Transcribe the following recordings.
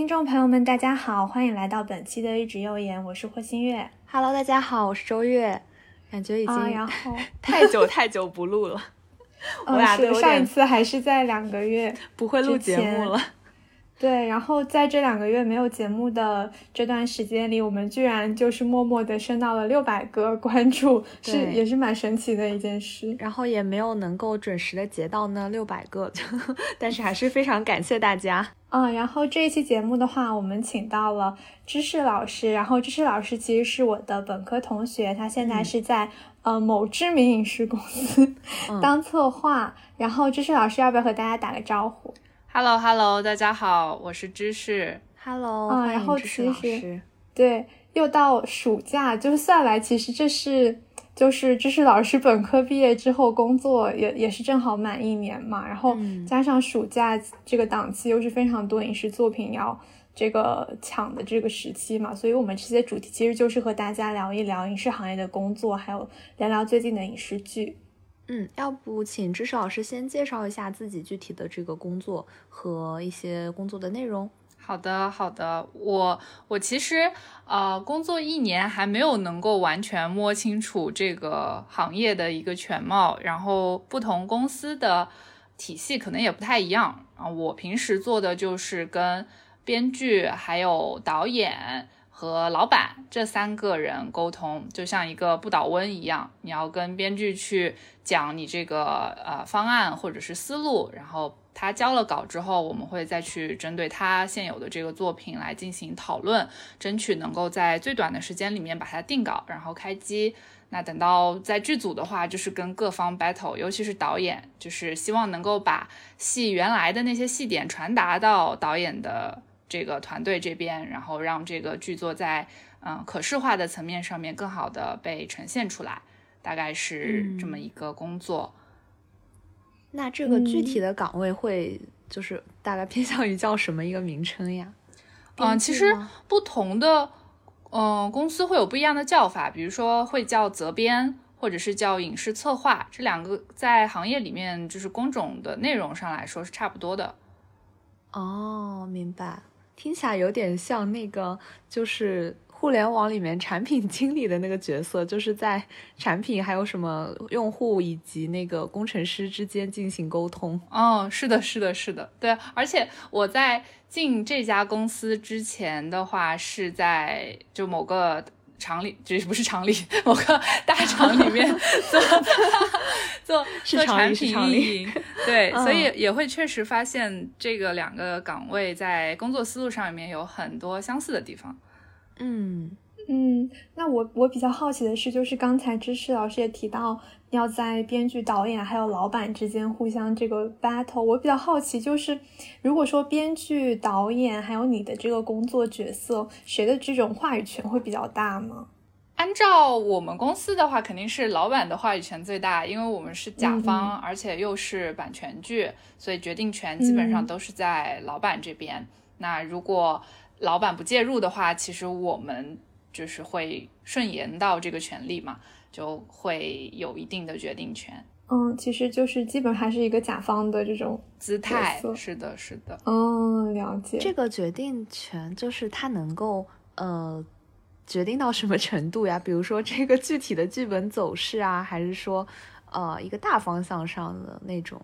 听众朋友们，大家好，欢迎来到本期的一直右言，我是霍新月。Hello，大家好，我是周月，感觉已经、啊，然后，太久太久不录了，我呃，俩上一次还是在两个月不会录节目了。对，然后在这两个月没有节目的这段时间里，我们居然就是默默的升到了六百个关注，是也是蛮神奇的一件事。然后也没有能够准时的截到那六百个，但是还是非常感谢大家。嗯，然后这一期节目的话，我们请到了知识老师，然后知识老师其实是我的本科同学，他现在是在、呃某知名影视公司、当策划。然后知识老师要不要和大家打个招呼？Hello Hello，大家好，我是知识。Hello，、啊欢然后其迎知识老实师。对，又到暑假，就是算来，其实这是就是知识老师本科毕业之后工作也也是正好满一年嘛，然后嗯加上暑假这个档期又是非常多影视作品要这个抢的这个时期嘛，所以我们这些主题其实就是和大家聊一聊影视行业的工作，还有聊聊最近的影视剧。嗯，要不请知识老师先介绍一下自己具体的这个工作和一些工作的内容。好的好的，我我其实呃工作一年还没有能够完全摸清楚这个行业的一个全貌，然后不同公司的体系可能也不太一样啊。我平时做的就是跟编剧还有导演。和老板这三个人沟通，就像一个不倒翁一样，你要跟编剧去讲你这个呃方案或者是思路，然后他交了稿之后，我们会再去针对他现有的这个作品来进行讨论，争取能够在最短的时间里面把它定稿，然后开机。那等到在剧组的话，就是跟各方 battle，尤其是导演，就是希望能够把戏原来的那些戏点传达到导演的这个团队这边，然后让这个剧作在嗯可视化的层面上面更好的被呈现出来，大概是这么一个工作。那这个具嗯体的岗位会就是大概偏向于叫什么一个名称呀？嗯，编其实不同的嗯、呃公司会有不一样的叫法，比如说会叫责编，或者是叫影视策划，这两个在行业里面就是工种的内容上来说是差不多的。哦，明白，听起来有点像那个，就是互联网里面产品经理的那个角色，就是在产品还有什么用户以及那个工程师之间进行沟通。哦，是的，是的，是的，对。而且我在进这家公司之前的话，是在就某个厂里，就是不是厂里，某个大厂里面 做 做做产品运营，对，所以嗯也会确实发现这个两个岗位在工作思路上面有很多相似的地方。嗯嗯，那我我比较好奇的是，就是刚才知识老师也提到要在编剧、导演还有老板之间互相这个 battle。我比较好奇，就是如果说编剧、导演还有你的这个工作角色，谁的这种话语权会比较大吗？按照我们公司的话，肯定是老板的话语权最大，因为我们是甲方，而且又是版权剧，所以决定权基本上嗯都是在老板这边。那如果老板不介入的话，其实我们就是会顺延到这个权利嘛，就会有一定的决定权。嗯，其实就是基本还是一个甲方的这种姿态是的，是的。嗯，了解。这个决定权就是他能够呃决定到什么程度呀？比如说这个具体的剧本走势啊，还是说呃一个大方向上的那种？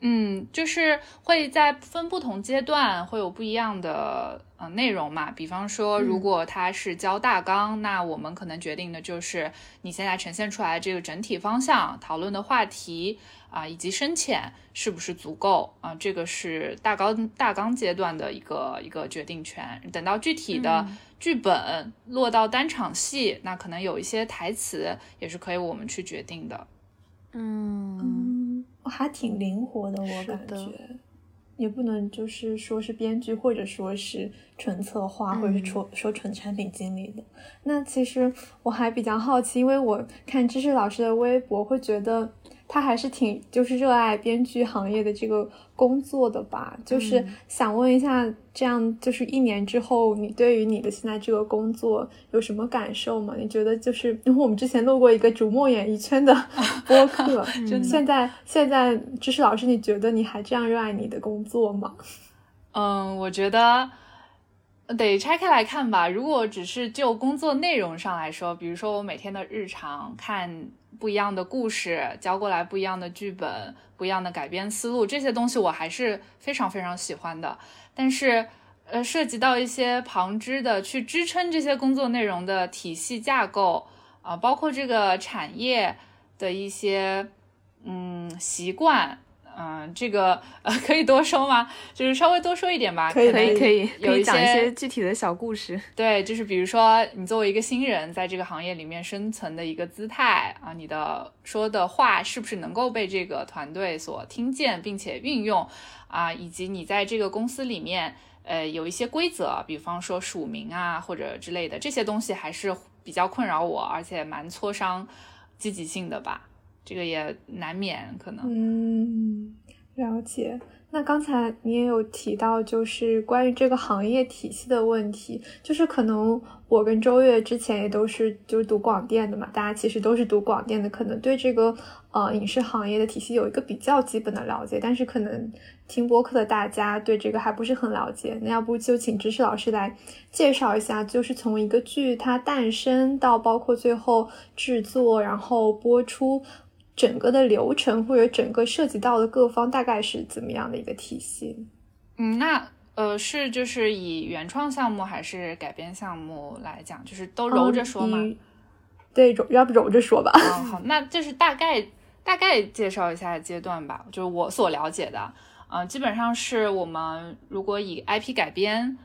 嗯，就是会在分不同阶段会有不一样的呃内容嘛。比方说，如嗯果它是教大纲，那我们可能决定的就是你现在呈现出来这个整体方向、讨论的话题，啊，以及深浅是不是足够啊？这个是大纲大纲阶段的一个一个决定权。等到具体的剧本落到单场戏，那可能有一些台词也是可以我们去决定的。嗯嗯，还挺灵活的，我感觉。也不能就是说是编剧，或者说是纯策划，或者是嗯说说纯产品经理的。那其实我还比较好奇，因为我看知识老师的微博，会觉得他还是挺就是热爱编剧行业的这个工作的吧。就是嗯想问一下，这样就是一年之后，你对于你的现在这个工作有什么感受吗？你觉得就是因为我们之前录过一个逐梦演艺圈的 播客，就现在现在知识老师，你觉得你还这样热爱你的工作吗？嗯，我觉得得拆开来看吧。如果只是就工作内容上来说，比如说我每天的日常看不一样的故事，交过来不一样的剧本，不一样的改编思路，这些东西我还是非常非常喜欢的。但是，呃，涉及到一些旁支的去支撑这些工作内容的体系架构啊、包括这个产业的一些嗯习惯。嗯，这个呃可以多说吗？就是稍微多说一点吧。可以可以可以有一些具体的小故事。对，就是比如说你作为一个新人，在这个行业里面生存的一个姿态啊，你的说的话是不是能够被这个团队所听见并且运用啊，以及你在这个公司里面，呃，有一些规则，比方说署名啊或者之类的这些东西，还是比较困扰我，而且蛮挫伤积极性的吧。这个也难免可能。嗯，了解。那刚才你也有提到，就是关于这个行业体系的问题，就是可能我跟周月之前也都是就是读广电的嘛，大家其实都是读广电的，可能对这个呃影视行业的体系有一个比较基本的了解，但是可能听播客的大家对这个还不是很了解。那要不就请知识老师来介绍一下，就是从一个剧它诞生到包括最后制作，然后播出。整个的流程或者整个涉及到的各方大概是怎么样的一个体系？嗯，那呃是就是以原创项目还是改编项目来讲，就是都揉着说吗？嗯对，揉要不揉着说吧。啊、好，那就是大概大概介绍一下阶段吧，就是我所了解的，嗯、基本上是我们如果以 IP 改编，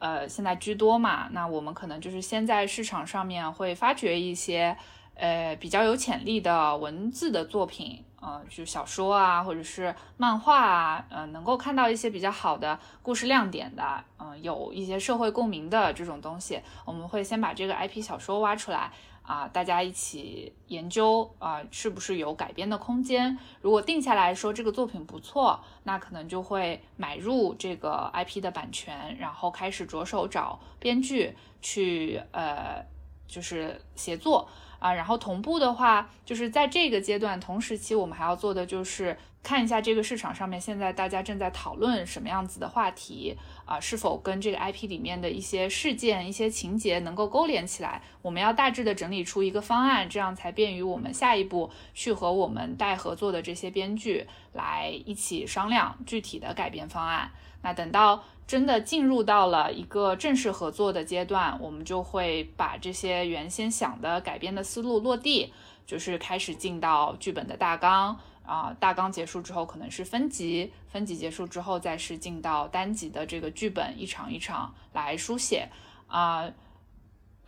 呃，现在居多嘛，那我们可能就是先在市场上面会发掘一些。呃，比较有潜力的文字的作品，呃，就小说啊，或者是漫画啊，呃，能够看到一些比较好的故事亮点的，嗯、有一些社会共鸣的这种东西，我们会先把这个 IP 小说挖出来啊、大家一起研究啊、是不是有改编的空间。如果定下来说这个作品不错，那可能就会买入这个 IP 的版权，然后开始着手找编剧去呃，就是协作。啊，然后同步的话，就是在这个阶段同时期，我们还要做的就是看一下这个市场上面现在大家正在讨论什么样子的话题啊，是否跟这个 IP 里面的一些事件、一些情节能够勾连起来。我们要大致的整理出一个方案，这样才便于我们下一步去和我们待合作的这些编剧来一起商量具体的改编方案。那等到真的进入到了一个正式合作的阶段，我们就会把这些原先想的改编的思路落地，就是开始进到剧本的大纲啊、大纲结束之后可能是分级，分级结束之后再是进到单集的这个剧本一场一场来书写啊。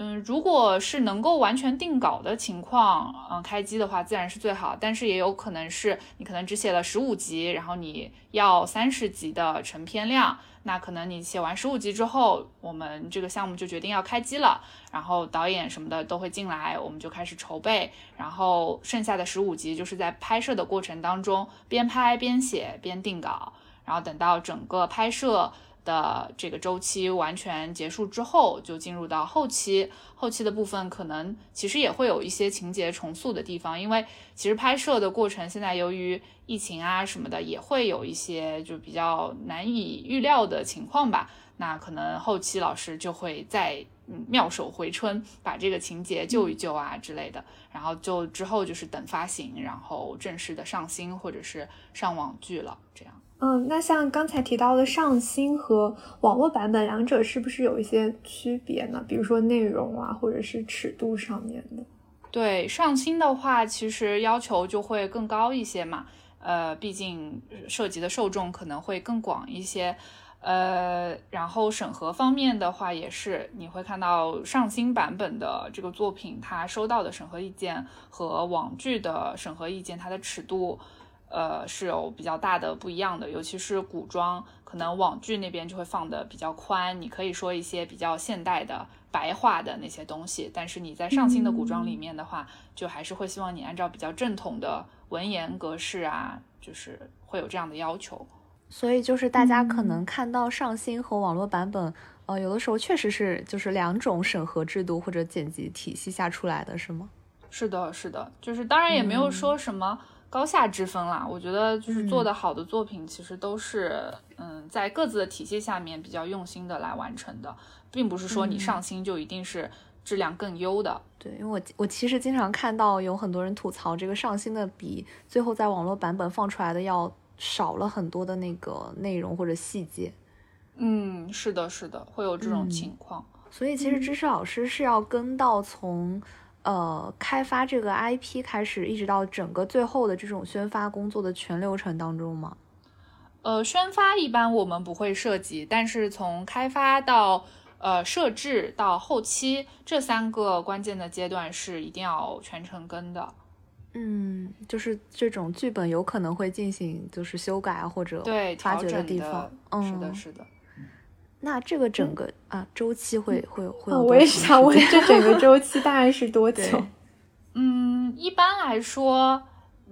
嗯，如果是能够完全定稿的情况，嗯，开机的话自然是最好，但是也有可能是你可能只写了十五集，然后你要三十集的成片量，那可能你写完十五集之后，我们这个项目就决定要开机了，然后导演什么的都会进来，我们就开始筹备，然后剩下的十五集就是在拍摄的过程当中边拍边写边定稿，然后等到整个拍摄。的这个周期完全结束之后，就进入到后期。后期的部分可能其实也会有一些情节重塑的地方，因为其实拍摄的过程现在由于疫情啊什么的，也会有一些就比较难以预料的情况吧。那可能后期老师就会再嗯妙手回春，把这个情节救一救啊之类的。然后就之后就是等发行，然后正式的上新或者是上网剧了，这样。嗯，那像刚才提到的上新和网络版本，两者是不是有一些区别呢？比如说内容啊，或者是尺度上面的？对上新的话，其实要求就会更高一些嘛。呃，毕竟涉及的受众可能会更广一些。呃，然后审核方面的话，也是你会看到上新版本的这个作品，它收到的审核意见和网剧的审核意见，它的尺度，呃，是有比较大的不一样的。尤其是古装，可能网剧那边就会放的比较宽，你可以说一些比较现代的白话的那些东西，但是你在上新的古装里面的话，就还是会希望你按照比较正统的文言格式啊，就是会有这样的要求。所以就是大家可能看到上新和网络版本，呃，有的时候确实是就是两种审核制度或者剪辑体系下出来的，是吗？是的，是的，就是当然也没有说什么高下之分啦。我觉得就是做的好的作品，其实都是嗯在各自的体系下面比较用心的来完成的，并不是说你上新就一定是质量更优的。对，因为我我其实经常看到有很多人吐槽这个上新的比最后在网络版本放出来的要。少了很多的那个内容或者细节，嗯，是的，是的，会有这种情况。所以其实知识老师是要跟到从呃开发这个 IP 开始，一直到整个最后的这种宣发工作的全流程当中吗？呃，宣发一般我们不会涉及，但是从开发到呃设置到后期这三个关键的阶段是一定要全程跟的。嗯，就是这种剧本有可能会进行就是修改或者对调整的地方，嗯，是的，是的。那这个整个啊周期会会会有？我也想问，这整个周期大概是多久？嗯，一般来说，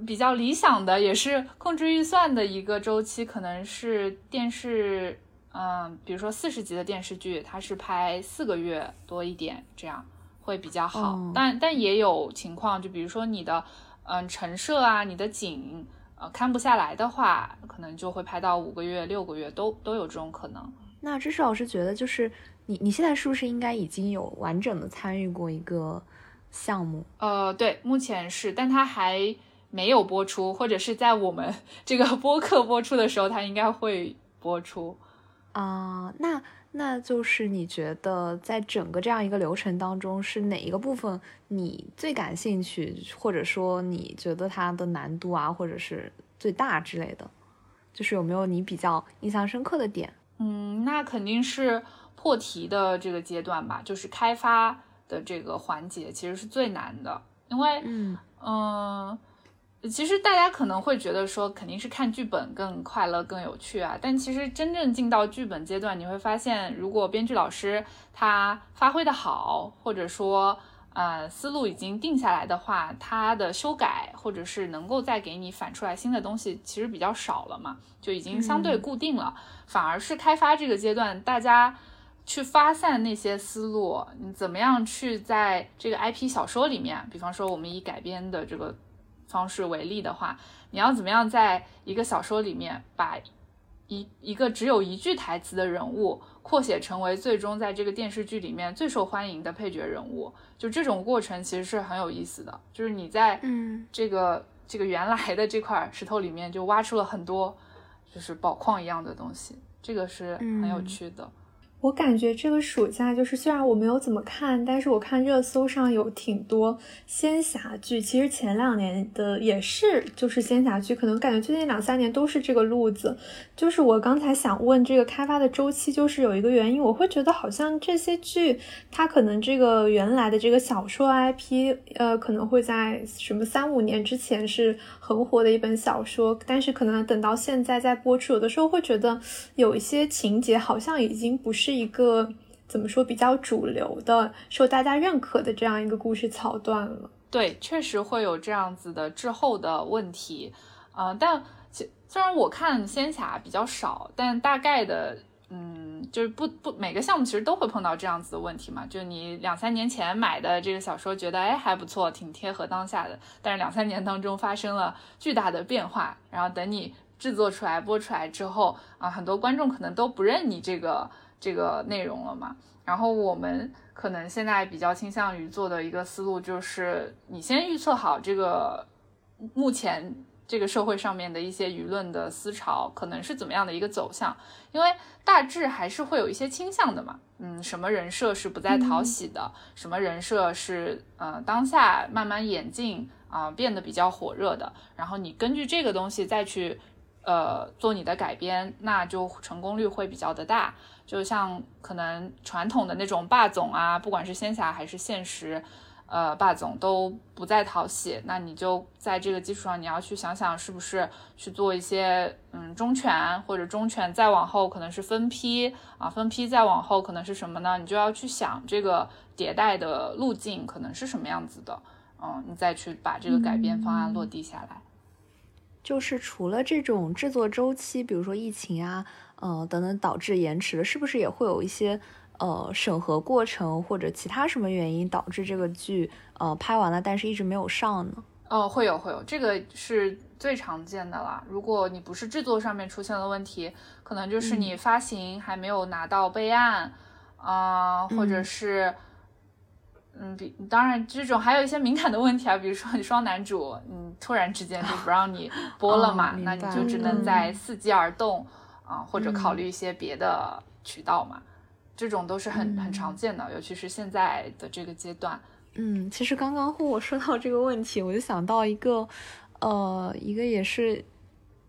比较理想的也是控制预算的一个周期，可能是电视，嗯，比如说四十集的电视剧，它是拍四个月多一点，这样会比较好。但但也有情况，就比如说你的。嗯，陈设啊，你的景，呃，看不下来的话，可能就会拍到五个月、六个月，都都有这种可能。那知识老师觉得，就是你你现在是不是应该已经有完整的参与过一个项目？呃，对，目前是，但它还没有播出，或者是在我们 这个 播客播出的时候，它应该会播出。啊，那。那就是你觉得在整个这样一个流程当中，是哪一个部分你最感兴趣，或者说你觉得它的难度啊，或者是最大之类的，就是有没有你比较印象深刻的点？嗯，那肯定是破题的这个阶段吧，就是开发的这个环节其实是最难的，因为嗯嗯。其实大家可能会觉得说肯定是看剧本更快乐、更有趣啊，但其实真正进到剧本阶段，你会发现，如果编剧老师他发挥的好，或者说呃思路已经定下来的话，它的修改或者是能够再给你反出来新的东西，其实比较少了嘛，就已经相对固定了。反而是开发这个阶段，大家去发散那些思路，你怎么样去在这个 IP 小说里面，比方说我们以改编的这个。方式为例的话，你要怎么样在一个小说里面把一一个只有一句台词的人物扩写成为最终在这个电视剧里面最受欢迎的配角人物？就这种过程其实是很有意思的，就是你在嗯这个这个原来的这块石头里面就挖出了很多就是宝矿一样的东西，这个是很有趣的。我感觉这个暑假就是，虽然我没有怎么看，但是我看热搜上有挺多仙侠剧。其实前两年的也是，就是仙侠剧，可能感觉最近两三年都是这个路子。就是我刚才想问这个开发的周期，就是有一个原因，我会觉得好像这些剧，它可能这个原来的这个小说 IP，呃，可能会在什么三五年之前是很火的一本小说，但是可能等到现在在播出，有的时候会觉得有一些情节好像已经不是。是一个怎么说比较主流的、受大家认可的这样一个故事桥段了。对，确实会有这样子的滞后的问题。啊，但虽然我看仙侠比较少，但大概的，嗯，就是不不每个项目其实都会碰到这样子的问题嘛。就你两三年前买的这个小说，觉得哎还不错，挺贴合当下的，但是两三年当中发生了巨大的变化，然后等你制作出来、播出来之后啊，很多观众可能都不认你这个。这个内容了嘛？然后我们可能现在比较倾向于做的一个思路就是，你先预测好这个目前这个社会上面的一些舆论的思潮可能是怎么样的一个走向，因为大致还是会有一些倾向的嘛。嗯，什么人设是不再讨喜的，什么人设是呃当下慢慢演进啊、变得比较火热的，然后你根据这个东西再去呃做你的改编，那就成功率会比较的大。就像可能传统的那种霸总啊，不管是仙侠还是现实。呃，霸总都不再讨喜，那你就在这个基础上，你要去想想是不是去做一些嗯中犬，或者中犬再往后可能是分批啊，分批再往后可能是什么呢？你就要去想这个迭代的路径可能是什么样子的，嗯，你再去把这个改编方案落地下来。就是除了这种制作周期，比如说疫情啊，呃等等导致延迟的，是不是也会有一些？呃，审核过程或者其他什么原因导致这个剧呃拍完了，但是一直没有上呢？哦，会有会有，这个是最常见的啦。如果你不是制作上面出现了问题，可能就是你发行还没有拿到备案啊，或者是嗯，比当然这种还有一些敏感的问题啊，比如说你双男主，嗯，突然之间就不让你播了嘛，那你就只能在伺机而动啊，或者考虑一些别的渠道嘛。这种都是很很常见的，尤其是现在的这个阶段。嗯，其实刚刚和我说到这个问题，我就想到一个，呃，一个也是，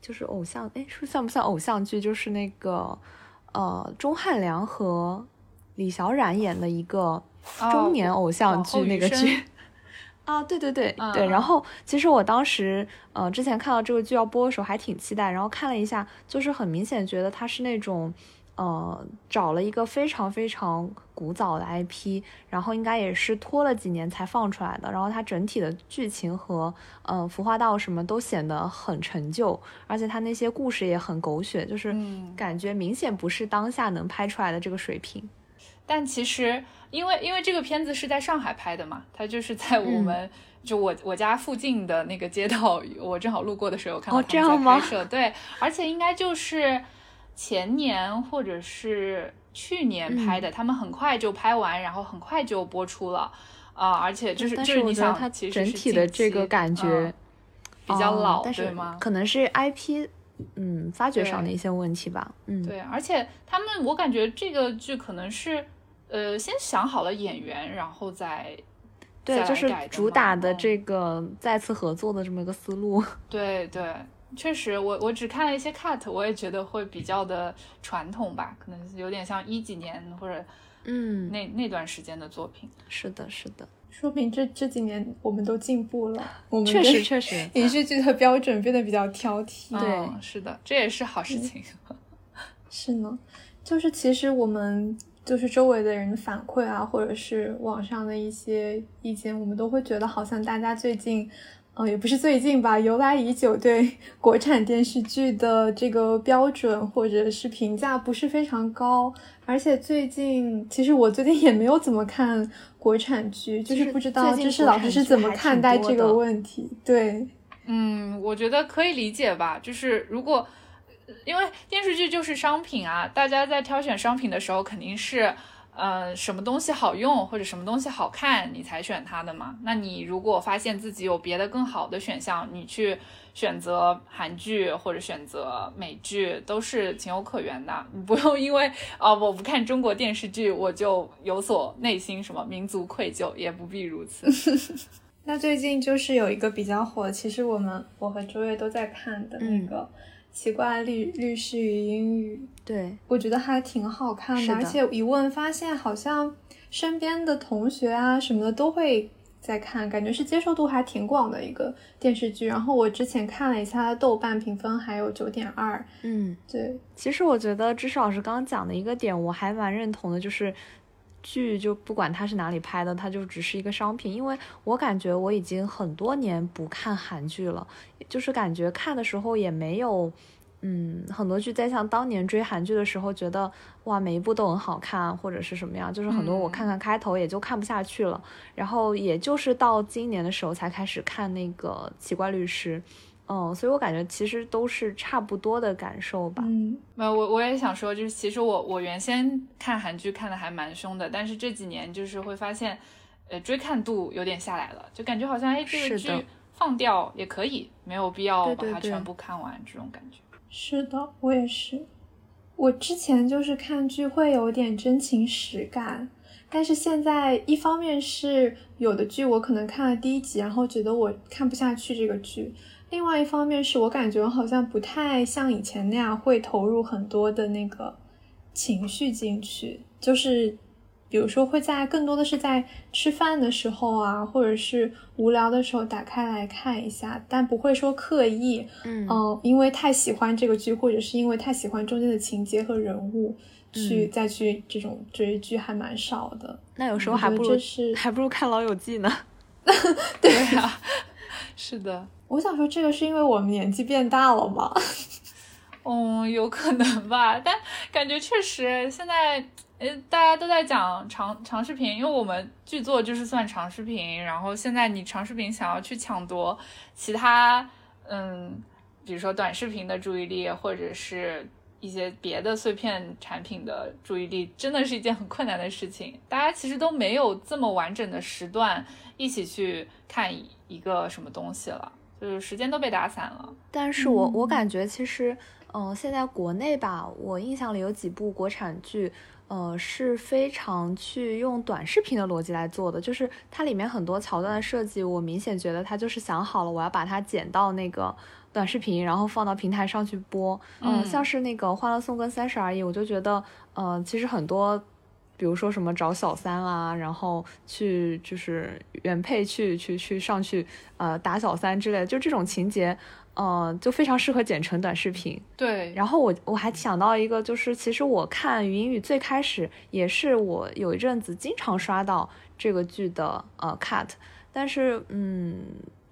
就是偶像，哎，说像不像偶像剧？就是那个，呃，钟汉良和李小冉演的一个中年偶像剧那个剧。啊，对对对对。然后其实我当时，呃，之前看到这个剧要播的时候还挺期待，然后看了一下，就是很明显觉得它是那种。呃，找了一个非常非常古早的 IP，然后应该也是拖了几年才放出来的。然后它整体的剧情和呃服化道什么都显得很陈旧，而且它那些故事也很狗血，就是感觉明显不是当下能拍出来的这个水平。但其实，因为因为这个片子是在上海拍的嘛，它就是在我们就我我家附近的那个街道，我正好路过的时候看到他们在拍摄。对，而且应该就是。前年或者是去年拍的，他们很快就拍完，然后很快就播出了，啊，而且就是就是你想，它整体的这个感觉比较老，对吗？可能是 IP，嗯，发掘上的一些问题吧，嗯，对，而且他们我感觉这个剧可能是，呃，先想好了演员，然后再对，就是主打的这个再次合作的这么一个思路，对对。确实，我我只看了一些 cut，我也觉得会比较的传统吧，可能有点像一几年或者嗯那那段时间的作品。是的，是的，说明这这几年我们都进步了。我们确实确实 影视剧的标准变得比较挑剔。对，是的，这也是好事情。是呢，就是其实我们就是周围的人的反馈啊，或者是网上的一些意见，我们都会觉得好像大家最近。呃，也不是最近吧，由来已久，对国产电视剧的这个标准或者是评价不是非常高。而且最近，其实我最近也没有怎么看国产剧，就是不知道就是老师是怎么看待这个问题。对，嗯，我觉得可以理解吧，就是如果因为电视剧就是商品啊，大家在挑选商品的时候肯定是。呃，什么东西好用或者什么东西好看，你才选它的嘛？那你如果发现自己有别的更好的选项，你去选择韩剧或者选择美剧都是情有可原的。你不用因为啊我不看中国电视剧，我就有所内心什么民族愧疚，也不必如此。那最近就是有一个比较火，其实我们我和周月都在看的那个。奇怪律律师与英语，对。我觉得还挺好看的，而且一问发现好像身边的同学啊什么的都会在看，感觉是接受度还挺广的一个电视剧。然后我之前看了一下豆瓣评分还有九点二，嗯，对。其实我觉得知识老师刚刚讲的一个点我还蛮认同的，就是剧就不管它是哪里拍的，它就只是一个商品。因为我感觉我已经很多年不看韩剧了，就是感觉看的时候也没有。嗯，很多剧在像当年追韩剧的时候，觉得哇，每一部都很好看，或者是什么样，就是很多我看看开头也就看不下去了。然后也就是到今年的时候才开始看那个《奇怪律师》，嗯，所以我感觉其实都是差不多的感受吧。嗯，没有，我我也想说，就是其实我我原先看韩剧看的还蛮凶的，但是这几年就是会发现，呃，追看度有点下来了，就感觉好像哎这个剧。放掉也可以，没有必要把它全部看完，这种感觉。是的，我也是。我之前就是看剧会有点真情实感，但是现在一方面是有的剧我可能看了第一集，然后觉得我看不下去这个剧；另外一方面是我感觉我好像不太像以前那样会投入很多的那个情绪进去，就是比如说会在更多的是在吃饭的时候啊，或者是无聊的时候打开来看一下，但不会说刻意。嗯嗯，因为太喜欢这个剧，或者是因为太喜欢中间的情节和人物，去嗯再去这种追剧还蛮少的。那有时候还不如这是还不如看《老友记》呢。对啊，是的，我想说，这个是因为我们年纪变大了吗？嗯，有可能吧，但感觉确实现在，呃，大家都在讲长长视频，因为我们剧作就是算长视频，然后现在你长视频想要去抢夺其他，嗯，比如说短视频的注意力，或者是一些别的碎片产品的注意力，真的是一件很困难的事情。大家其实都没有这么完整的时段一起去看一一个什么东西了，就是时间都被打散了。但是我我嗯感觉其实，嗯、现在国内吧，我印象里有几部国产剧，呃，是非常去用短视频的逻辑来做的，就是它里面很多桥段的设计，我明显觉得它就是想好了，我要把它剪到那个短视频，然后放到平台上去播。嗯、嗯像是那个《欢乐颂》跟《三十而已》，我就觉得，呃，其实很多。比如说什么找小三啊，然后去就是原配去去去上去呃打小三之类的，就这种情节，呃，就非常适合剪成短视频。对，然后我我还想到一个，就是其实我看云语最开始也是我有一阵子经常刷到这个剧的呃 cut，但是嗯，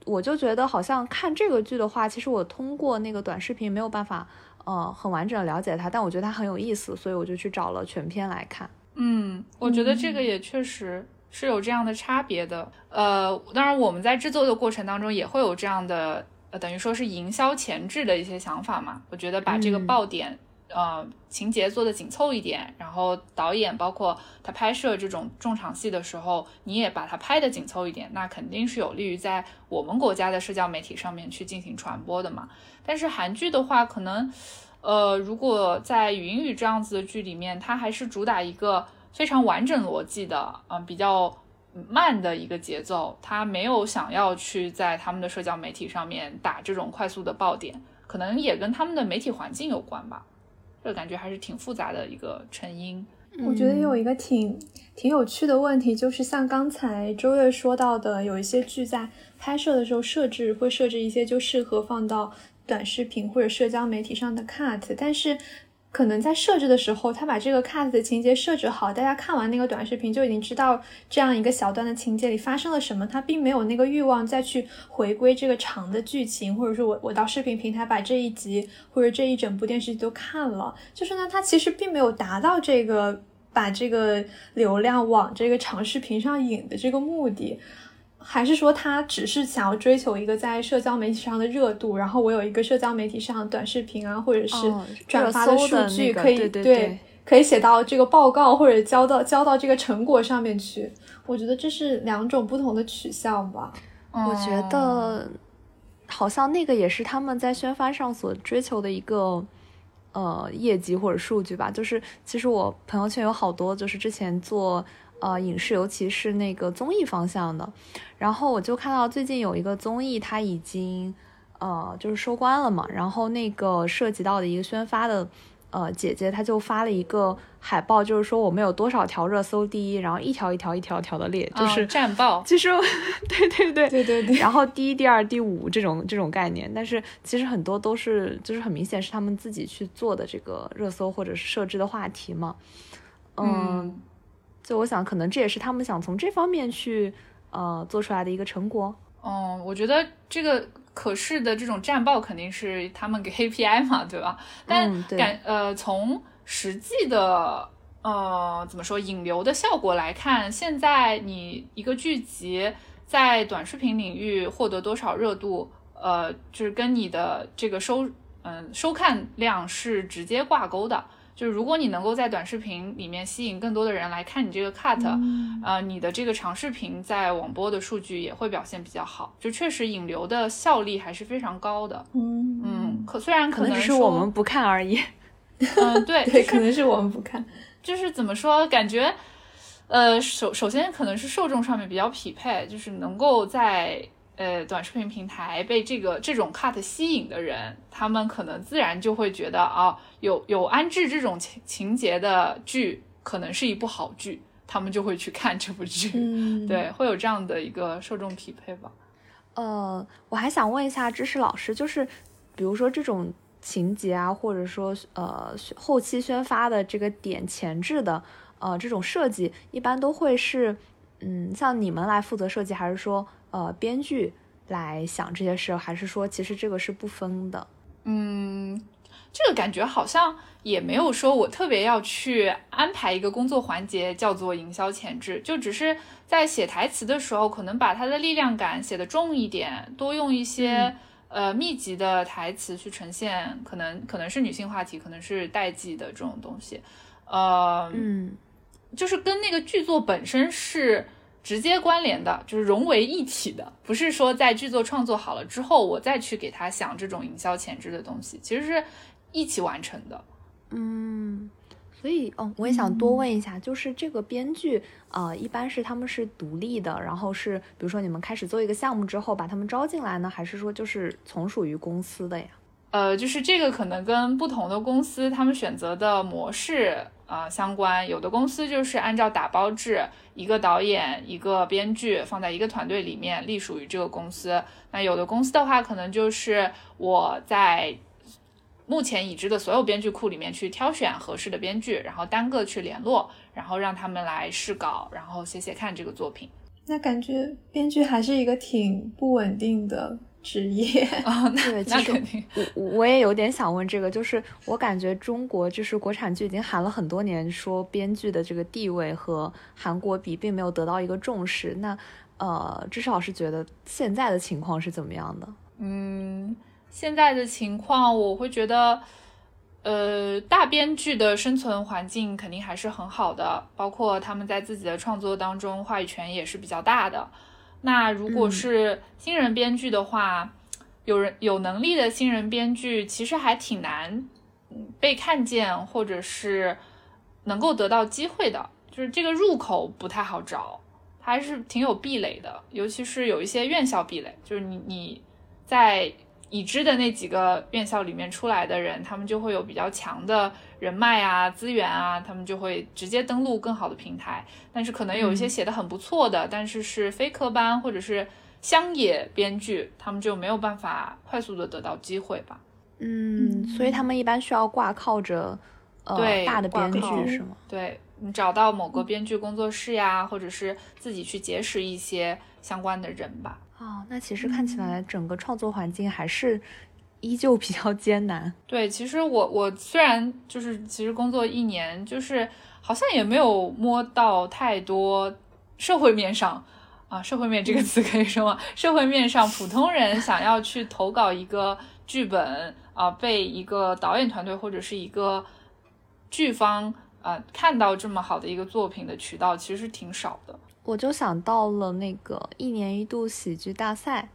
我就觉得好像看这个剧的话，其实我通过那个短视频没有办法呃很完整的了解它，但我觉得它很有意思，所以我就去找了全篇来看。嗯，我觉得这个也确实是有这样的差别的。呃，当然我们在制作的过程当中也会有这样的，呃，等于说是营销前置的一些想法嘛。我觉得把这个嗯爆点，呃，情节做的紧凑一点，然后导演包括他拍摄这种重场戏的时候，你也把它拍的紧凑一点，那肯定是有利于在我们国家的社交媒体上面去进行传播的嘛。但是韩剧的话，可能。呃，如果在语音语这样子的剧里面，它还是主打一个非常完整逻辑的，嗯、比较慢的一个节奏，它没有想要去在他们的社交媒体上面打这种快速的爆点，可能也跟他们的媒体环境有关吧。这个感觉还是挺复杂的一个成因。我觉得有一个挺挺有趣的问题，就是像刚才周月说到的，有一些剧在拍摄的时候设置会设置一些就适合放到短视频或者社交媒体上的 cut，但是可能在设置的时候，他把这个 cut 的情节设置好，大家看完那个短视频就已经知道这样一个小段的情节里发生了什么，他并没有那个欲望再去回归这个长的剧情，或者说我我到视频平台把这一集或者这一整部电视剧都看了，就是呢，他其实并没有达到这个把这个流量往这个长视频上引的这个目的。还是说他只是想要追求一个在社交媒体上的热度，然后我有一个社交媒体上短视频啊，或者是哦转发的数据可以、对对对可以写到这个报告或者交到交到这个成果上面去。我觉得这是两种不同的取向吧。我觉嗯得好像那个也是他们在宣发上所追求的一个呃业绩或者数据吧。就是其实我朋友圈有好多就是之前做呃影视，尤其是那个综艺方向的，然后我就看到最近有一个综艺，它已经呃就是收官了嘛，然后那个涉及到的一个宣发的。呃，姐姐她就发了一个海报，就是说我们有多少条热搜第一，然后一条一条一条条的列，就是、嗯战报，其实，对对对对对对，然后第一、第二、第五这种这种概念，但是其实很多都是就是很明显是他们自己去做的这个热搜或者是设置的话题嘛。嗯，就我想可能这也是他们想从这方面去呃做出来的一个成果。嗯，我觉得这个可视的这种战报肯定是他们给 KPI 嘛，对吧？但感、呃从实际的呃怎么说引流的效果来看，现在你一个剧集在短视频领域获得多少热度，呃，就是跟你的这个收嗯、收看量是直接挂钩的。就是如果你能够在短视频里面吸引更多的人来看你这个 cut，、呃，你的这个长视频在网播的数据也会表现比较好。就确实引流的效力还是非常高的。嗯嗯，可虽然能可能只是我们不看而已。嗯，对，对，可能是我们不看。就是怎么说，感觉，呃，首首先可能是受众上面比较匹配，就是能够在呃短视频平台被这个这种 cut 吸引的人，他们可能自然就会觉得啊，有有安置这种情情节的剧，可能是一部好剧，他们就会去看这部剧。嗯，对，会有这样的一个受众匹配吧。呃，我还想问一下知识老师，就是比如说这种情节啊，或者说呃后期宣发的这个点前置的呃这种设计，一般都会是嗯像你们来负责设计，还是说呃编剧来想这些事，还是说其实这个是不分的？嗯，这个感觉好像也没有说我特别要去安排一个工作环节叫做营销前置，就只是在写台词的时候，可能把它的力量感写得重一点，多用一些、呃密集的台词去呈现，可能可能是女性话题，可能是代际的这种东西，呃，嗯。就是跟那个剧作本身是直接关联的，就是融为一体的，不是说在剧作创作好了之后，我再去给他想这种营销前置的东西，其实是一起完成的。嗯。所以，哦，我也想多问一下，就是这个编剧，呃，一般是他们是独立的，然后是，比如说你们开始做一个项目之后，把他们招进来呢，还是说就是从属于公司的呀？呃，就是这个可能跟不同的公司他们选择的模式啊、呃相关。有的公司就是按照打包制，一个导演一个编剧放在一个团队里面，隶属于这个公司。那有的公司的话，可能就是我在目前已知的所有编剧库里面去挑选合适的编剧，然后单个去联络，然后让他们来试稿，然后写写看这个作品。那感觉编剧还是一个挺不稳定的职业。啊、那对，其实那肯定。我我也有点想问这个，就是我感觉中国就是国产剧已经喊了很多年，说编剧的这个地位和韩国比，并没有得到一个重视。那呃，知识老师觉得现在的情况是怎么样的？嗯，现在的情况，我会觉得，呃，大编剧的生存环境肯定还是很好的，包括他们在自己的创作当中话语权也是比较大的。那如果嗯是新人编剧的话，有人有能力的新人编剧，其实还挺难嗯被看见，或者是能够得到机会的，就是这个入口不太好找。还是挺有壁垒的，尤其是有一些院校壁垒，就是你你在已知的那几个院校里面出来的人，他们就会有比较强的人脉啊、资源啊，他们就会直接登录更好的平台。但是可能有一些写的很不错的，但是是非科班或者是乡野编剧，他们就没有办法快速的得到机会吧。嗯，所以他们一般需要挂靠着呃对大的编剧是吗？对你找到某个编剧工作室呀，或者是自己去结识一些相关的人吧。哦，那其实看起来整个创作环境还是依旧比较艰难。对，其实我我虽然就是其实工作一年，就是好像也没有摸到太多社会面上啊，社会面这个词可以说吗？社会面上普通人想要去投稿一个剧本啊，被一个导演团队或者是一个剧方啊看到这么好的一个作品的渠道，其实挺少的。我就想到了那个一年一度喜剧大赛，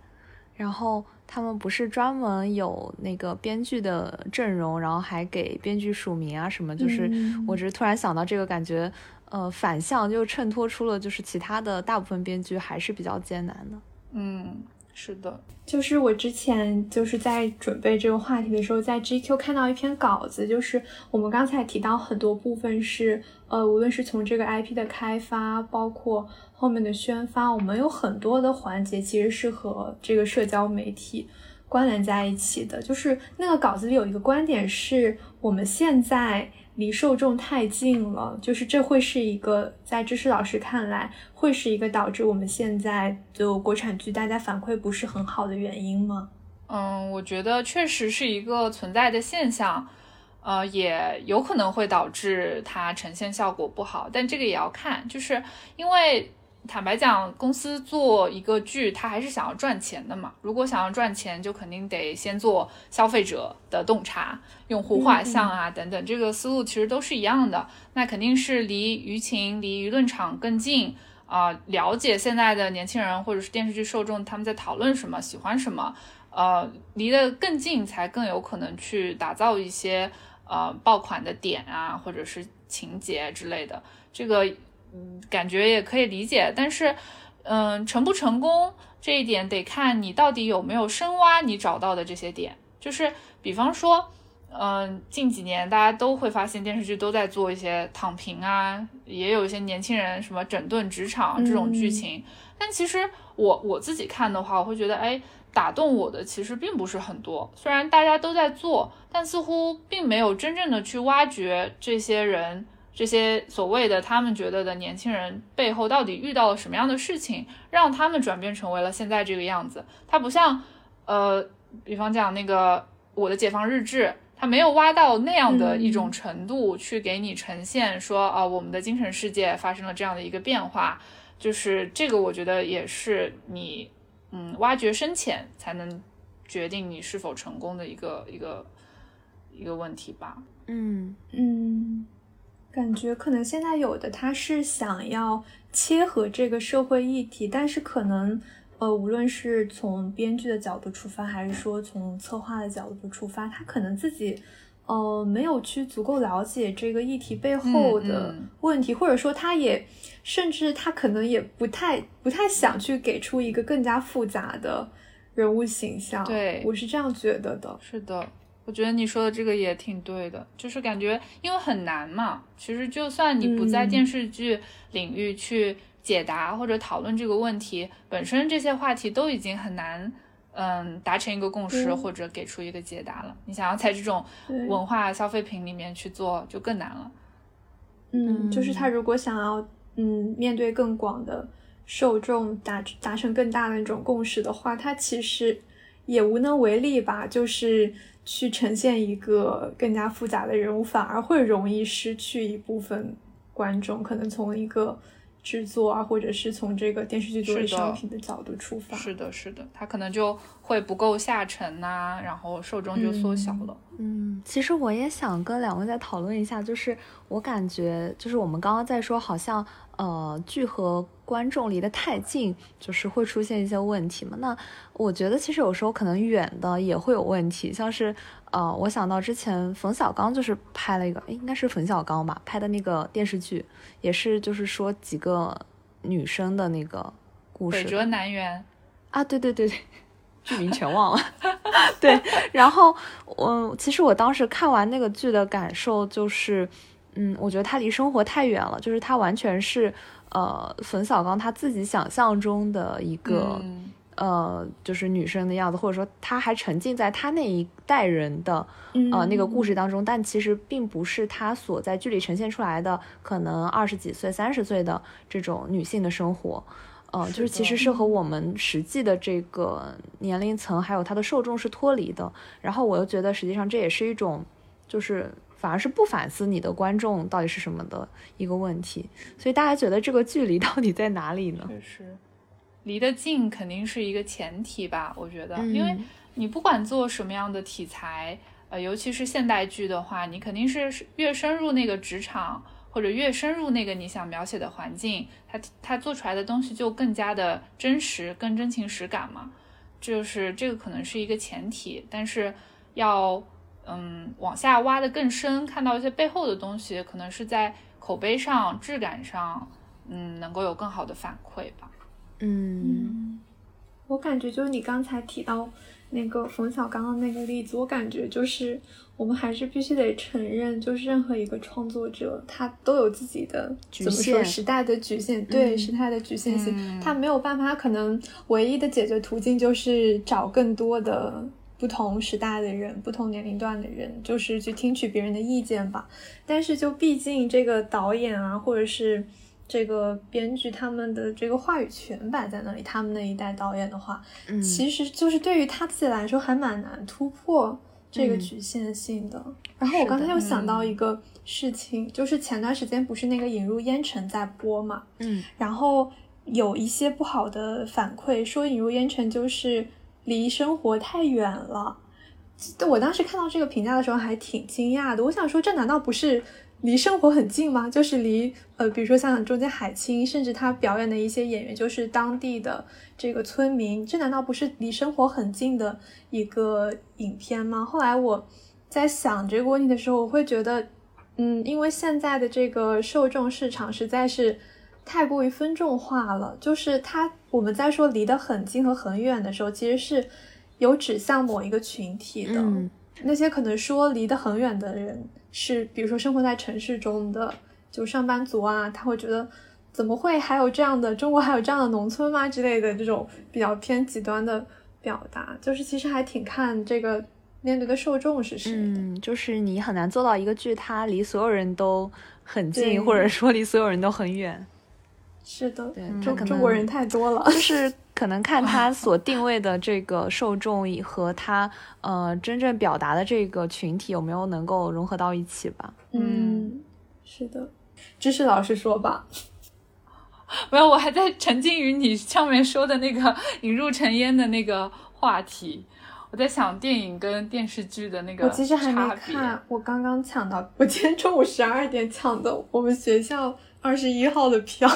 然后他们不是专门有那个编剧的阵容，然后还给编剧署名啊什么，就是嗯我只是突然想到这个，感觉呃反向就衬托出了就是其他的大部分编剧还是比较艰难的。嗯，是的，就是我之前就是在准备这个话题的时候，在 GQ 看到一篇稿子，就是我们刚才提到很多部分是，呃，无论是从这个 IP 的开发，包括后面的宣发，我们有很多的环节其实是和这个社交媒体关联在一起的。就是那个稿子里有一个观点是，我们现在离受众太近了，就是这会是一个在知识老师看来会是一个导致我们现在就国产剧大家反馈不是很好的原因吗？嗯，我觉得确实是一个存在的现象，呃，也有可能会导致它呈现效果不好，但这个也要看，就是因为坦白讲，公司做一个剧，它还是想要赚钱的嘛。如果想要赚钱，就肯定得先做消费者的洞察、用户画像啊等等，这个思路其实都是一样的。那肯定是离舆情、离舆论场更近啊，了解现在的年轻人或者是电视剧受众他们在讨论什么、喜欢什么，呃，离得更近才更有可能去打造一些呃爆款的点啊，或者是情节之类的。这个。嗯，感觉也可以理解，但是，嗯，成不成功这一点得看你到底有没有深挖你找到的这些点。就是比方说，嗯，近几年大家都会发现电视剧都在做一些躺平啊，也有一些年轻人什么整顿职场这种剧情。但其实我我自己看的话，我会觉得，哎，打动我的其实并不是很多。虽然大家都在做，但似乎并没有真正的去挖掘这些人。这些所谓的他们觉得的年轻人背后到底遇到了什么样的事情，让他们转变成为了现在这个样子？他不像，呃，比方讲那个《我的解放日志》，他没有挖到那样的一种程度去给你呈现说啊，我们的精神世界发生了这样的一个变化。就是这个，我觉得也是你，嗯，挖掘深浅才能决定你是否成功的一个一个一个问题吧。嗯嗯。感觉可能现在有的他是想要切合这个社会议题，但是可能呃，无论是从编剧的角度出发，还是说从策划的角度出发，他可能自己呃没有去足够了解这个议题背后的问题，或者说他也甚至他可能也不太不太想去给出一个更加复杂的人物形象。对我是这样觉得的。是的。我觉得你说的这个也挺对的，就是感觉因为很难嘛。其实就算你不在电视剧领域去解答或者讨论这个问题，本身这些话题都已经很难，嗯，达成一个共识或者给出一个解答了。你想要在这种文化消费品里面去做，就更难了。嗯，就是他如果想要，嗯，面对更广的受众，达达成更大的那种共识的话，他其实也无能为力吧。就是。去呈现一个更加复杂的人物，反而会容易失去一部分观众。可能从一个制作啊，或者是从这个电视剧作为商品的角度出发，是的，是的，它可能就会不够下沉呐，然后受众就缩小了。嗯，其实我也想跟两位再讨论一下，就是我感觉，就是我们刚刚在说，好像呃，剧和观众离得太近，就是会出现一些问题嘛。那我觉得其实有时候可能远的也会有问题，像是呃，我想到之前冯小刚就是拍了一个，应该是冯小刚吧，拍的那个电视剧，也是就是说几个女生的那个故事。北辙南辕啊，对对对对，剧名全忘了。对，然后我其实我当时看完那个剧的感受就是，嗯，我觉得他离生活太远了，就是他完全是呃冯小刚他自己想象中的一个。呃，就是女生的样子，或者说她还沉浸在他那一代人的呃那个故事当中，但其实并不是他所在剧里呈现出来的，可能二十几岁、三十岁的这种女性的生活，呃，就是其实是和我们实际的这个年龄层还有它的受众是脱离的。然后我又觉得，实际上这也是一种，就是反而是不反思你的观众到底是什么的一个问题。所以大家觉得这个距离到底在哪里呢？确实。离得近肯定是一个前提吧，我觉得，因为你不管做什么样的题材，呃，尤其是现代剧的话，你肯定是越深入那个职场，或者越深入那个你想描写的环境，它它做出来的东西就更加的真实，更真情实感嘛。就是这个可能是一个前提，但是要嗯往下挖的更深，看到一些背后的东西，可能是在口碑上、质感上，嗯，能够有更好的反馈吧。嗯，我感觉就是你刚才提到那个冯小刚的那个例子，我感觉就是我们还是必须得承认，就是任何一个创作者他都有自己的局限，时代的局限，对时代的局限性，他没有办法，可能唯一的解决途径就是找更多的不同时代的人、不同年龄段的人，就是去听取别人的意见吧。但是就毕竟这个导演啊，或者是。这个编剧他们的这个话语权摆在那里，他们那一代导演的话，嗯，其实就是对于他自己来说还蛮难突破这个局限性的。然后我刚才又想到一个事情，就是前段时间不是那个《引入烟尘》在播嘛，嗯，然后有一些不好的反馈，说《引入烟尘》就是离生活太远了。我当时看到这个评价的时候还挺惊讶的，我想说这难道不是离生活很近吗？就是离呃，比如说像中间海清，甚至他表演的一些演员就是当地的这个村民，这难道不是离生活很近的一个影片吗？后来我在想这个问题的时候，我会觉得，嗯，因为现在的这个受众市场实在是太过于分众化了，就是它我们在说离得很近和很远的时候，其实是。有指向某一个群体的那些可能说离得很远的人，是比如说生活在城市中的就上班族啊，他会觉得怎么会还有这样的中国还有这样的农村吗之类的这种比较偏极端的表达，就是其实还挺看这个面对的受众是谁。嗯，就是你很难做到一个剧它离所有人都很近，或者说离所有人都很远。是的，对，中中国人太多了，就是。可能看他所定位的这个受众和他呃真正表达的这个群体有没有能够融合到一起吧？嗯，是的，知识老师说吧。没有，我还在沉浸于你上面说的那个引入尘烟的那个话题。我在想电影跟电视剧的那个我其实还没看，我刚刚抢到，我今天中午十二点抢的我们学校二十一号的票。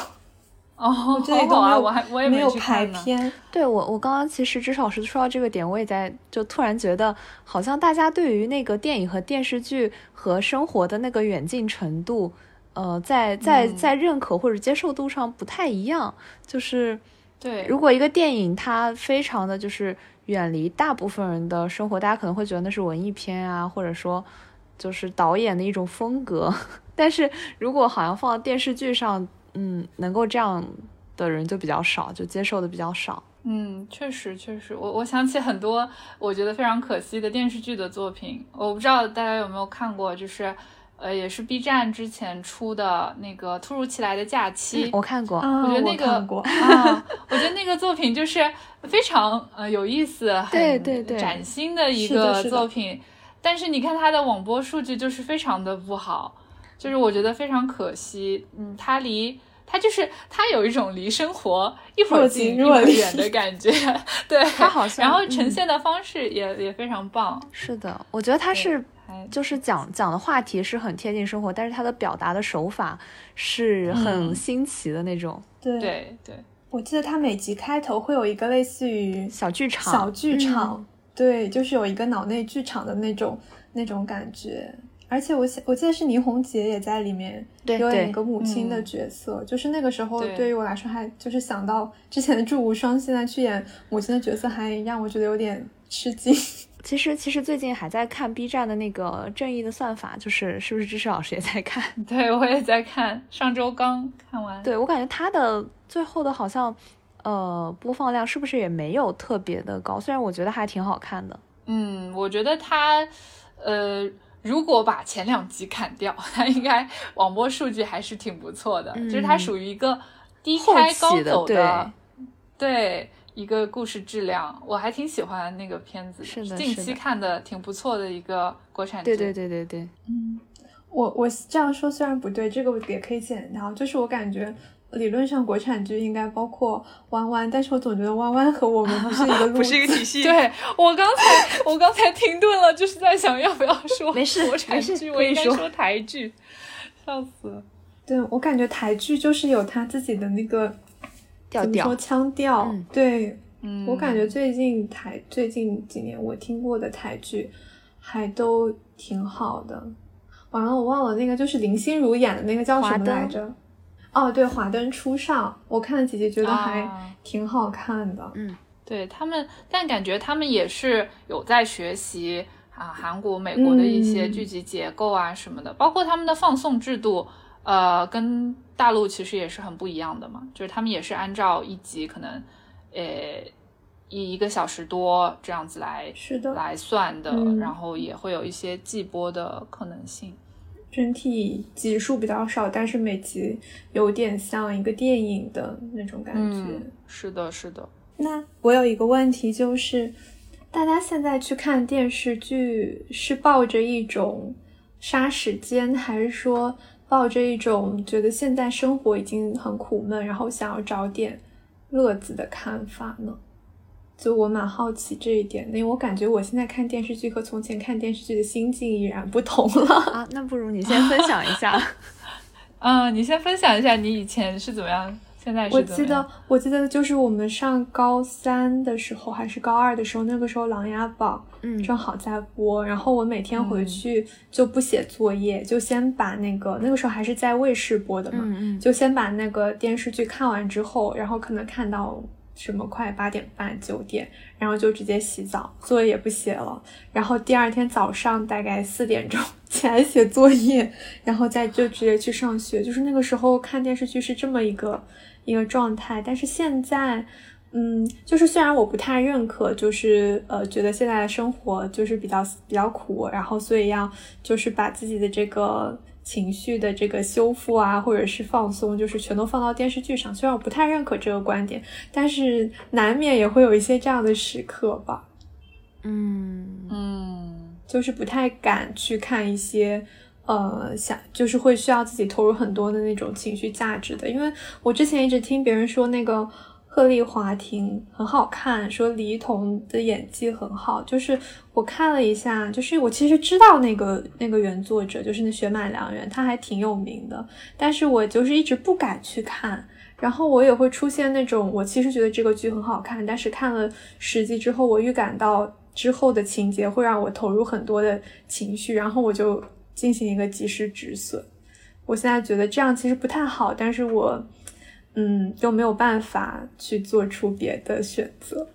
哦，这里都没有，我还我也没有排片。对我，我刚刚其实至少是说到这个点，我也在就突然觉得，好像大家对于那个电影和电视剧和生活的那个远近程度，呃，在在在认可或者接受度上不太一样。就是对，如果一个电影它非常的就是远离大部分人的生活，大家可能会觉得那是文艺片啊，或者说就是导演的一种风格。但是如果好像放到电视剧上，嗯，能够这样的人就比较少，就接受的比较少。嗯，确实确实，我我想起很多我觉得非常可惜的电视剧的作品，我不知道大家有没有看过，就是呃，也是 B 站之前出的那个《突如其来的假期》，我看过，我觉得那个 啊，我觉得那个作品就是非常呃有意思，对对对，崭新的一个作品，但是你看它的网播数据就是非常的不好。就是我觉得非常可惜，嗯，他离他就是他有一种离生活一会儿近一会儿远的感觉，对，他好像，然后呈现的方式也也非常棒。是的，我觉得他是就是讲讲的话题是很贴近生活，但是他的表达的手法是很新奇的那种。对对对，我记得他每集开头会有一个类似于小剧场，小剧场，对，就是有一个脑内剧场的那种那种感觉。而且我想，我记得是倪虹洁也在里面有演一个母亲的角色，就是那个时候对于我来说，还就是想到之前的祝无双，现在去演母亲的角色，还让我觉得有点吃惊。其实，其实最近还在看 B 站的那个《正义的算法》，就是是不是知识老师也在看？对我也在看，上周刚看完。对我感觉他的最后的好像，呃，播放量是不是也没有特别的高？虽然我觉得还挺好看的。嗯，我觉得他，呃。如果把前两集砍掉，它应该网播数据还是挺不错的。就是它属于一个低开高走的，对一个故事质量，我还挺喜欢那个片子。是的，近期看的挺不错的一个国产剧。对对对对对。嗯，我我这样说虽然不对，这个也可以剪掉。就是我感觉。理论上，国产剧应该包括弯弯，但是我总觉得弯弯和我们不是一个 不是一个体系。对我刚才我刚才停顿了，就是在想要不要 说没事国产剧，我应该说台剧，笑死了。对我感觉台剧就是有他自己的那个调调腔调。对，我感觉最近台最近几年我听过的台剧还都挺好的。完了，我忘了那个就是林心如演的那个叫什么来着？哦，对，《华灯初上》，我看了几集，觉得还挺好看的。嗯，对他们，但感觉他们也是有在学习啊，韩国、美国的一些剧集结构啊什么的，包括他们的放送制度，呃，跟大陆其实也是很不一样的嘛。就是他们也是按照一集可能，呃，一一个小时多这样子来是的来算的，然后也会有一些季播的可能性。整体集数比较少，但是每集有点像一个电影的那种感觉。是的，是的。那我有一个问题，就是大家现在去看电视剧，是抱着一种杀时间，还是说抱着一种觉得现在生活已经很苦闷，然后想要找点乐子的看法呢？就我蛮好奇这一点的，因为我感觉我现在看电视剧和从前看电视剧的心境已然不同了。啊，那不如你先分享一下。嗯，你先分享一下你以前是怎么样，现在是我怎么样？记得，我记得就是我们上高三的时候，还是高二的时候，那个时候《琅琊榜》嗯正好在播，然后我每天回去就不写作业，就先把那个那个时候还是在卫视播的嘛，嗯嗯就先把那个电视剧看完之后，然后可能看到什么快八点半九点，然后就直接洗澡，作业也不写了，然后第二天早上大概四点钟起来写作业，然后再就直接去上学。就是那个时候看电视剧是这么一个一个状态，但是现在。嗯，就是虽然我不太认可，就是呃，觉得现在的生活就是比较比较苦，然后所以要就是把自己的这个情绪的这个修复啊，或者是放松，就是全都放到电视剧上。虽然我不太认可这个观点，但是难免也会有一些这样的时刻吧，嗯嗯就是不太敢去看一些。呃，想就是会需要自己投入很多的那种情绪价值的，因为我之前一直听别人说那个鹤唳华亭很好看，说李一桐的演技很好。就是我看了一下，就是我其实知道那个那个原作者，就是那雪满良缘，他还挺有名的，但是我就是一直不敢去看。然后我也会出现那种，我其实觉得这个剧很好看，但是看了十集之后，我预感到之后的情节会让我投入很多的情绪，然后我就进行一个及时止损。我现在觉得这样其实不太好，但是我。嗯，又没有办法去做出别的选择。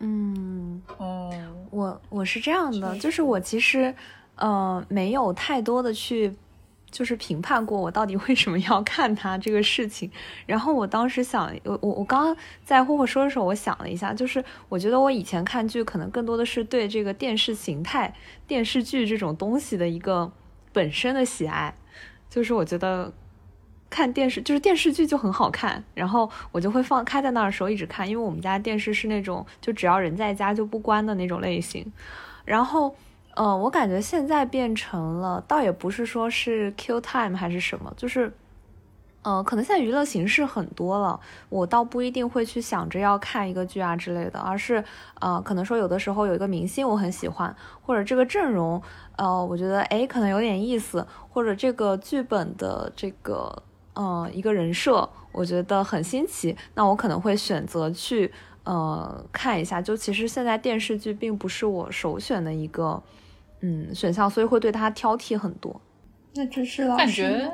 嗯，哦，我我是这样的，就是我其实呃没有太多的去就是评判过我到底为什么要看他这个事情。然后我当时想，我我我刚刚在霍霍说的时候，我想了一下，就是我觉得我以前看剧可能更多的是对这个电视形态、电视剧这种东西的一个本身的喜爱，就是我觉得。看电视就是电视剧就很好看，然后我就会放开在那儿的时候一直看，因为我们家电视是那种就只要人在家就不关的那种类型。然后，呃，我感觉现在变成了，倒也不是说是 Q time 还是什么，就是，呃，可能现在娱乐形式很多了，我倒不一定会去想着要看一个剧啊之类的，而是，呃，可能说有的时候有一个明星我很喜欢，或者这个阵容，呃，我觉得诶可能有点意思，或者这个剧本的这个。呃，一个人设，我觉得很新奇，那我可能会选择去呃看一下。就其实现在电视剧并不是我首选的一个嗯选项，所以会对它挑剔很多。那只是老感觉，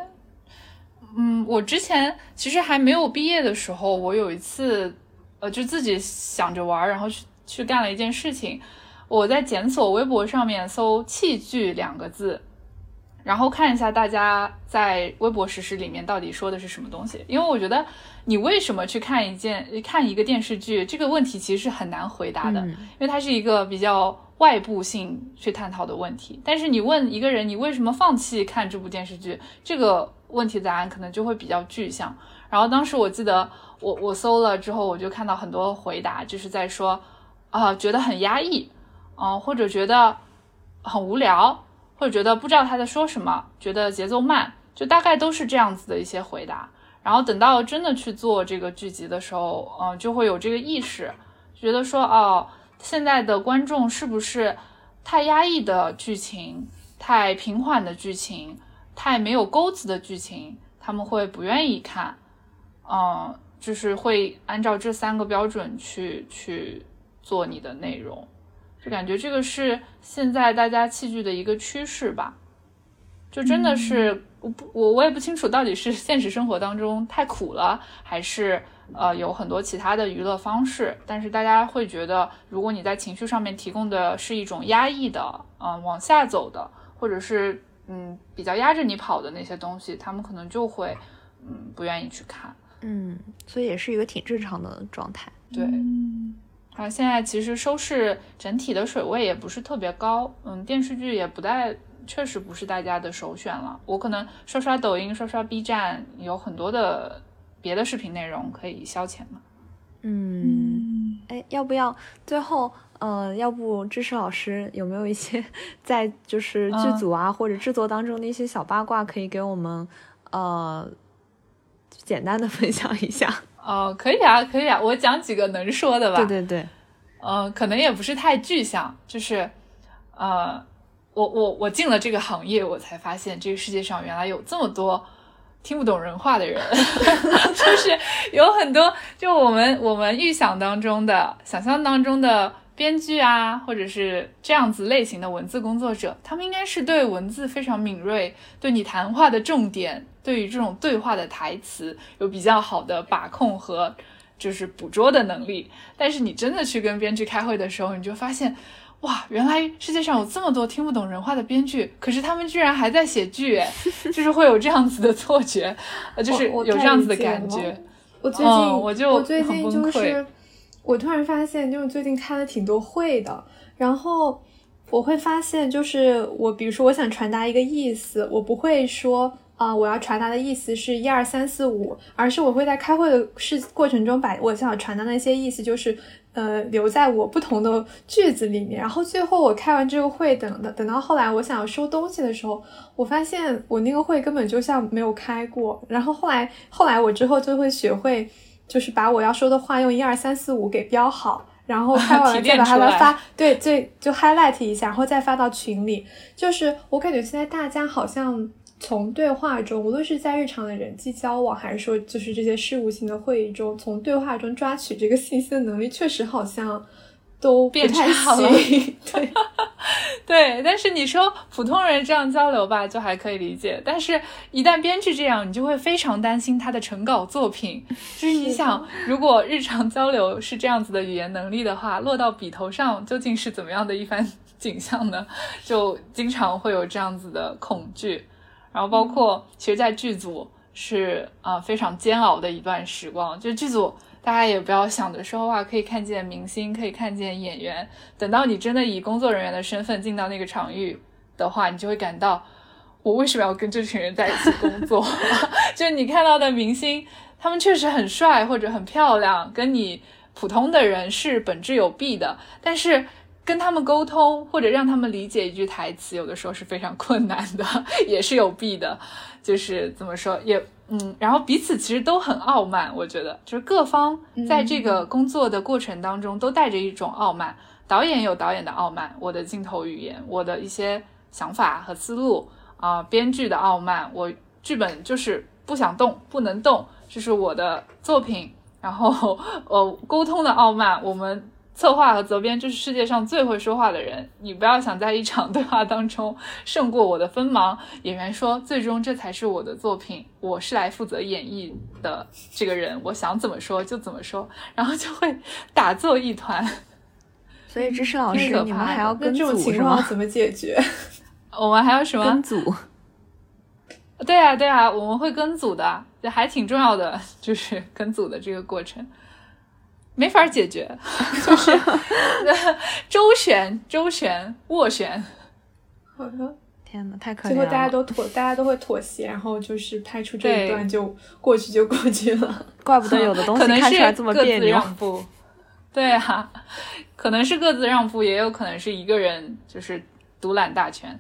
嗯，我之前其实还没有毕业的时候，我有一次，呃，就自己想着玩儿，然后去去干了一件事情。我在检索微博上面搜“器具”两个字，然后看一下大家在微博实时里面到底说的是什么东西。因为我觉得你为什么去看一件看一个电视剧这个问题其实是很难回答的，嗯因为它是一个比较外部性去探讨的问题。但是你问一个人你为什么放弃看这部电视剧，这个问题答案可能就会比较具象。然后当时我记得我我搜了之后，我就看到很多回答，就是在说啊、觉得很压抑，嗯、或者觉得很无聊，或者觉得不知道他在说什么，觉得节奏慢，就大概都是这样子的一些回答。然后等到真的去做这个剧集的时候，嗯、就会有这个意识，觉得说哦，现在的观众是不是太压抑的剧情、太平缓的剧情、太没有钩子的剧情，他们会不愿意看，嗯、就是会按照这三个标准去去做你的内容，就感觉这个是现在大家戏剧的一个趋势吧。就真的是我不我我也不清楚到底是现实生活当中太苦了，还是呃有很多其他的娱乐方式。但是大家会觉得，如果你在情绪上面提供的是一种压抑的，嗯、往下走的，或者是嗯比较压着你跑的那些东西，他们可能就会嗯不愿意去看。嗯，所以也是一个挺正常的状态。对，啊，现在其实收视整体的水位也不是特别高，嗯，电视剧也不太，确实不是大家的首选了。我可能刷刷抖音、刷刷 B 站，有很多的别的视频内容可以消遣嘛。嗯，哎，要不要最后呃，要不知识老师有没有一些在就是剧组啊、或者制作当中的一些小八卦，可以给我们呃简单的分享一下？哦，可以啊，可以啊，我讲几个能说的吧。对对对，呃，可能也不是太具象，就是呃，我我我进了这个行业，我才发现这个世界上原来有这么多听不懂人话的人，就是有很多就我们我们预想当中的、想象当中的编剧啊，或者是这样子类型的文字工作者，他们应该是对文字非常敏锐，对你谈话的重点，对于这种对话的台词有比较好的把控和就是捕捉的能力。但是你真的去跟编剧开会的时候，你就发现。哇，原来世界上有这么多听不懂人话的编剧，可是他们居然还在写剧，哎，就是会有这样子的错觉，呃，就是有这样子的感觉。我最近，嗯我就最近很崩溃就是，我突然发现，就是最近开了挺多会的，然后我会发现，就是我比如说我想传达一个意思，我不会说啊、我要传达的意思是一二三四五，而是我会在开会的事过程中把我想传达的那些意思，就是呃留在我不同的句子里面，然后最后我开完这个会，等等等到后来我想要收东西的时候，我发现我那个会根本就像没有开过，然后后来后来我之后就会学会，就是把我要说的话用一二三四五给标好，然后拍完了再把它发，对，最，就 highlight 一下，然后再发到群里。就是我感觉现在大家好像从对话中，无论是在日常的人际交往，还是说就是这些事务性的会议中，从对话中抓取这个信息的能力，确实好像都不变太差了行。对，对，但是你说普通人这样交流吧，就还可以理解。但是，一旦编剧这样，你就会非常担心他的成稿作品。就是你想，如果日常交流是这样子的语言能力的话，落到笔头上究竟是怎么样的一番 景象呢？就经常会有这样子的恐惧。然后，包括其实，在剧组是啊、呃非常煎熬的一段时光。就剧组，大家也不要想着说哇，可以看见明星，可以看见演员。等到你真的以工作人员的身份进到那个场域的话，你就会感到，我为什么要跟这群人在一起工作？就是你看到的明星，他们确实很帅或者很漂亮，跟你普通的人是本质有弊的，但是。跟他们沟通或者让他们理解一句台词，有的时候是非常困难的，也是有弊的。就是怎么说，也嗯，然后彼此其实都很傲慢，我觉得就是各方在这个工作的过程当中都带着一种傲慢。导演有导演的傲慢，我的镜头语言，我的一些想法和思路啊、编剧的傲慢，我剧本就是不想动，不能动，这是我的作品。然后 呃，沟通的傲慢，我们。策划和责编就是世界上最会说话的人，你不要想在一场对话当中胜过我的锋芒。演员说，最终这才是我的作品，我是来负责演绎的这个人，我想怎么说就怎么说，然后就会打作一团。所以知识老师，你们还要跟那这种组是吗？情况怎么解决？我们还有什么跟？组，对啊，对啊，我们会跟组的，这还挺重要的，就是跟组的这个过程。没法解决，就是周旋、周旋、斡旋。好的，天哪，太可怜最后。大家都妥，大家都会妥协，然后就是拍出这一段就过去就过去了。怪不得有的东西看起来这么各自别扭。让步。对啊，可能是各自让步，也有可能是一个人就是独揽大权。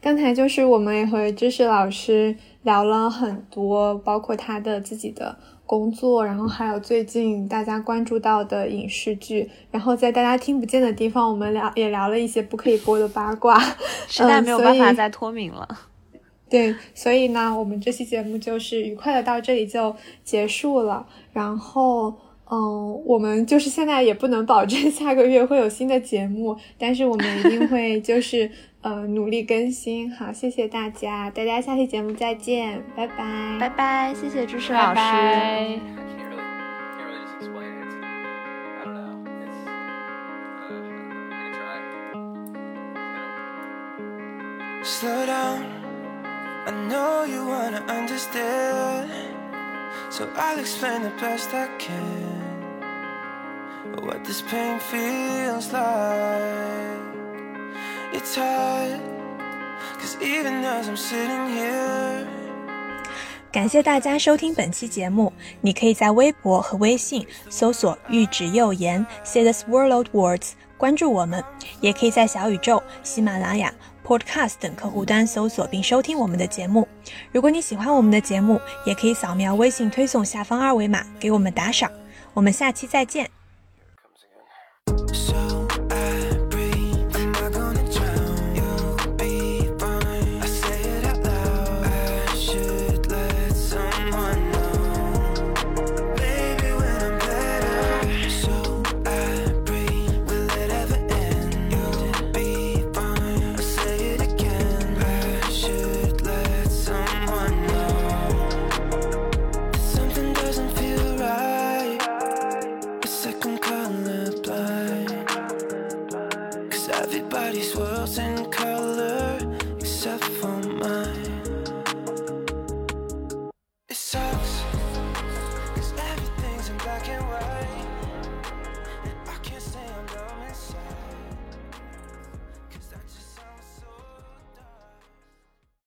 刚才就是我们也和知识老师聊了很多，包括他的自己的工作，然后还有最近大家关注到的影视剧，然后在大家听不见的地方，我们聊也聊了一些不可以播的八卦，实在没有办法再脱敏了。对，所以呢，我们这期节目就是愉快的到这里就结束了。然后，嗯，我们就是现在也不能保证下个月会有新的节目，但是我们一定会就是呃努力更新。好，谢谢大家，大家下期节目再见，拜拜，拜拜，谢谢知识老师。拜。I 感谢大家收听本期节目。你可以在微博和微信搜索“玉指右言 ”，say the swirled words，关注我们，也可以在小宇宙、喜马拉雅、Podcast 等客户端搜索并收听我们的节目。如果你喜欢我们的节目，也可以扫描微信推送下方二维码给我们打赏。我们下期再见。